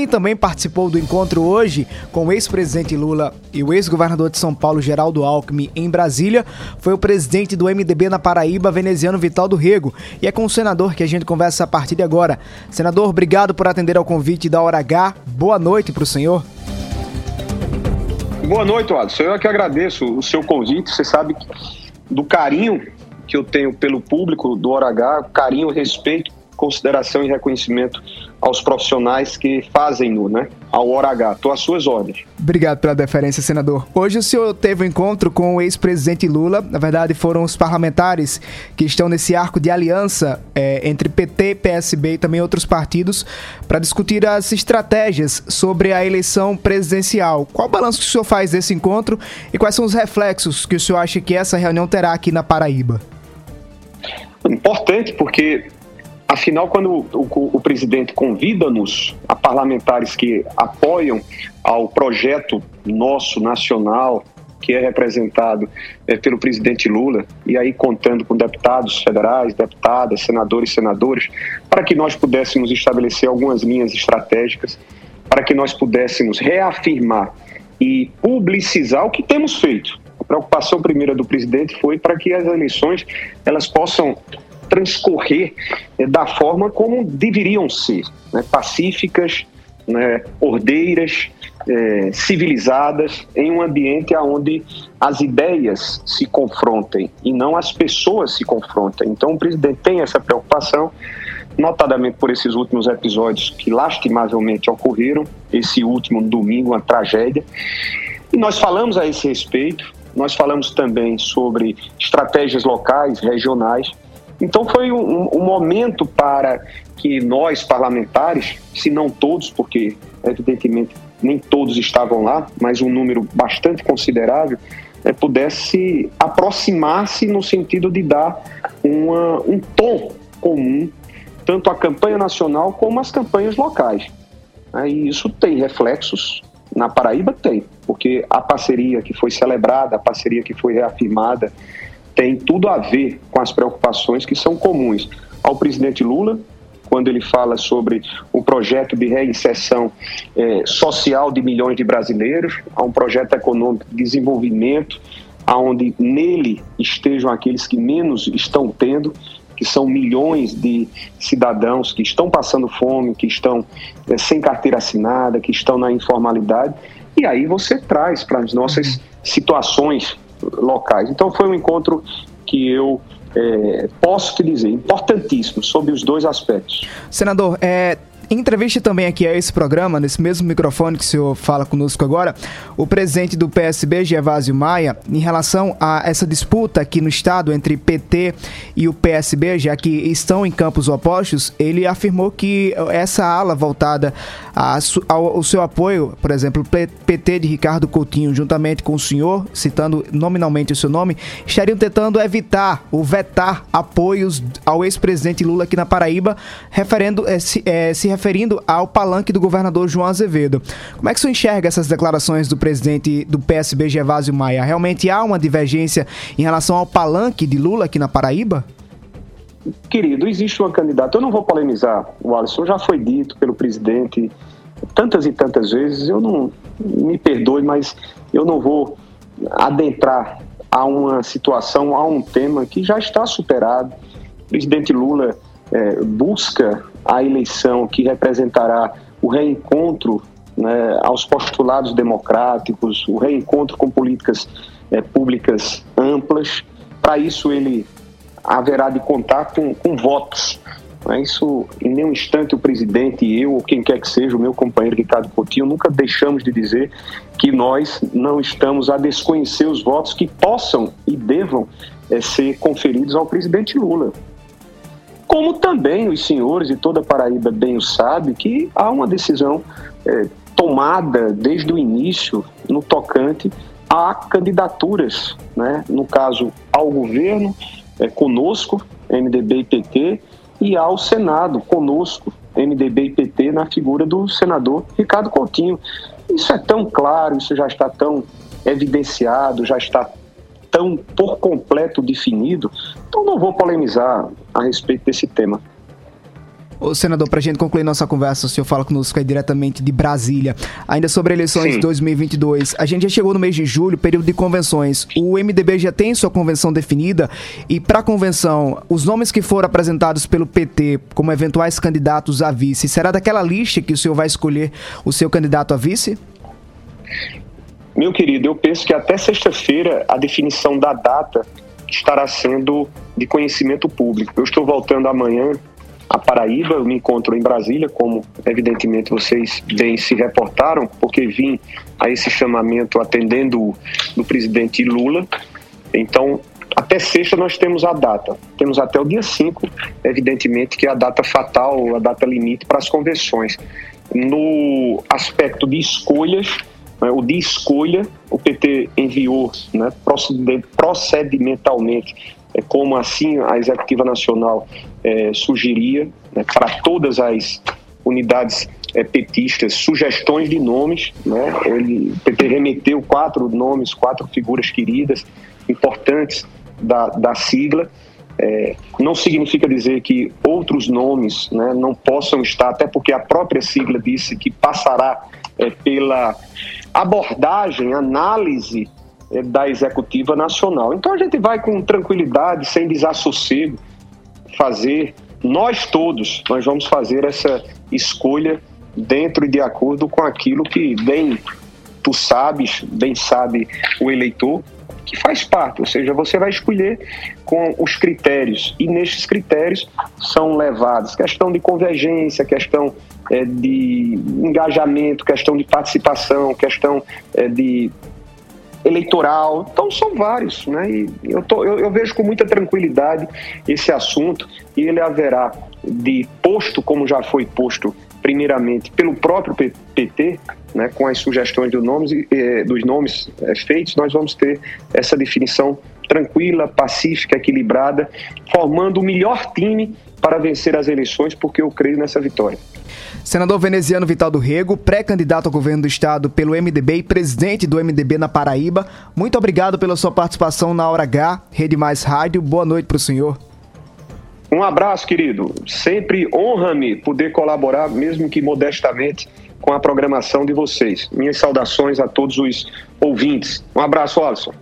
quem também participou do encontro hoje com o ex-presidente Lula e o ex-governador de São Paulo, Geraldo Alckmin, em Brasília, foi o presidente do MDB na Paraíba, veneziano Vital do Rego. E é com o senador que a gente conversa a partir de agora. Senador, obrigado por atender ao convite da Hora H. Boa noite para o senhor. Boa noite, Alisson. Eu é que agradeço o seu convite. Você sabe do carinho que eu tenho pelo público do Hora H, carinho, respeito consideração e reconhecimento aos profissionais que fazem no, né, ao Hora H. Estou às suas ordens. Obrigado pela deferência, senador. Hoje o senhor teve um encontro com o ex-presidente Lula. Na verdade, foram os parlamentares que estão nesse arco de aliança é, entre PT, PSB e também outros partidos para discutir as estratégias sobre a eleição presidencial. Qual o balanço que o senhor faz desse encontro e quais são os reflexos que o senhor acha que essa reunião terá aqui na Paraíba? Importante, porque Afinal, quando o, o, o presidente convida-nos, a parlamentares que apoiam ao projeto nosso nacional, que é representado é, pelo presidente Lula, e aí contando com deputados federais, deputadas, senadores e senadoras, para que nós pudéssemos estabelecer algumas linhas estratégicas, para que nós pudéssemos reafirmar e publicizar o que temos feito. A preocupação primeira do presidente foi para que as eleições elas possam transcorrer é, da forma como deveriam ser, né, pacíficas, né, ordeiras, é, civilizadas, em um ambiente onde as ideias se confrontem e não as pessoas se confrontem. Então, o presidente tem essa preocupação, notadamente por esses últimos episódios que lastimavelmente ocorreram, esse último domingo, uma tragédia. E nós falamos a esse respeito, nós falamos também sobre estratégias locais, regionais, então foi um, um momento para que nós, parlamentares, se não todos, porque evidentemente nem todos estavam lá, mas um número bastante considerável, é, pudesse aproximar-se no sentido de dar uma, um tom comum, tanto à campanha nacional como às campanhas locais. E isso tem reflexos na Paraíba? Tem, porque a parceria que foi celebrada, a parceria que foi reafirmada, tem tudo a ver com as preocupações que são comuns ao presidente Lula, quando ele fala sobre o projeto de reinserção é, social de milhões de brasileiros, a um projeto econômico de desenvolvimento, aonde nele estejam aqueles que menos estão tendo, que são milhões de cidadãos que estão passando fome, que estão é, sem carteira assinada, que estão na informalidade, e aí você traz para as nossas situações locais. Então foi um encontro que eu é, posso te dizer, importantíssimo, sobre os dois aspectos. Senador, é, entrevista também aqui a esse programa, nesse mesmo microfone que o senhor fala conosco agora, o presidente do PSB, Gervásio Maia, em relação a essa disputa aqui no estado entre PT e o PSB, já que estão em campos opostos, ele afirmou que essa ala voltada ao, seu apoio, por exemplo, PT de Ricardo Coutinho, juntamente com o senhor, citando nominalmente o seu nome, estariam tentando evitar ou vetar apoios ao ex-presidente Lula aqui na Paraíba, referendo, eh, se, é, se referindo ao palanque do governador João Azevedo. Como é que você enxerga essas declarações do presidente do PSB, Gervásio Maia? Realmente há uma divergência em relação ao palanque de Lula aqui na Paraíba? Querido, existe uma candidata. Eu não vou polemizar, o Alisson já foi dito pelo presidente tantas e tantas vezes. Eu não me perdoe, mas eu não vou adentrar a uma situação, a um tema que já está superado. O presidente Lula é, busca a eleição que representará o reencontro né, aos postulados democráticos, o reencontro com políticas é, públicas amplas. Para isso, ele haverá de contar com, com votos. Né? Isso, em nenhum instante, o presidente eu, ou quem quer que seja, o meu companheiro Ricardo Coutinho, nunca deixamos de dizer que nós não estamos a desconhecer os votos que possam e devam é, ser conferidos ao presidente Lula como também os senhores e toda Paraíba bem o sabe, que há uma decisão é, tomada desde o início no tocante a candidaturas, né? no caso ao governo, é, conosco, MDB e PT, e ao Senado, conosco, MDB e PT, na figura do senador Ricardo Coutinho. Isso é tão claro, isso já está tão evidenciado, já está tão por completo definido, então não vou polemizar a respeito desse tema. Ô, senador, para a gente concluir nossa conversa, o senhor fala conosco aí diretamente de Brasília. Ainda sobre eleições de 2022, a gente já chegou no mês de julho, período de convenções. O MDB já tem sua convenção definida e para a convenção, os nomes que foram apresentados pelo PT como eventuais candidatos a vice, será daquela lista que o senhor vai escolher o seu candidato a vice? Meu querido, eu penso que até sexta-feira a definição da data estará sendo de conhecimento público. Eu estou voltando amanhã a Paraíba, eu me encontro em Brasília, como evidentemente vocês bem se reportaram, porque vim a esse chamamento atendendo do presidente Lula. Então, até sexta nós temos a data. Temos até o dia 5, evidentemente, que é a data fatal, a data limite para as convenções. No aspecto de escolhas, o de escolha, o PT enviou né, procedimentalmente, é, como assim a Executiva Nacional é, sugeria, né, para todas as unidades é, petistas, sugestões de nomes. Né, ele, o PT remeteu quatro nomes, quatro figuras queridas, importantes da, da sigla. É, não significa dizer que outros nomes né, não possam estar, até porque a própria sigla disse que passará é, pela abordagem, análise é, da executiva nacional. Então a gente vai com tranquilidade, sem desassossego, fazer, nós todos, nós vamos fazer essa escolha dentro e de acordo com aquilo que bem tu sabes, bem sabe o eleitor, que faz parte, ou seja, você vai escolher com os critérios, e nestes critérios são levados questão de convergência, questão é, de engajamento, questão de participação, questão é, de eleitoral, então são vários, né? E eu, tô, eu, eu, vejo com muita tranquilidade esse assunto e ele haverá de posto, como já foi posto primeiramente pelo próprio PT, né, com as sugestões do nomes, eh, dos nomes eh, feitos, nós vamos ter essa definição tranquila, pacífica, equilibrada, formando o melhor time para vencer as eleições, porque eu creio nessa vitória. Senador veneziano Vital do Rego, pré-candidato ao governo do estado pelo MDB e presidente do MDB na Paraíba, muito obrigado pela sua participação na Hora H, Rede Mais Rádio. Boa noite para o senhor. Um abraço, querido. Sempre honra-me poder colaborar, mesmo que modestamente, com a programação de vocês. Minhas saudações a todos os ouvintes. Um abraço, Alisson.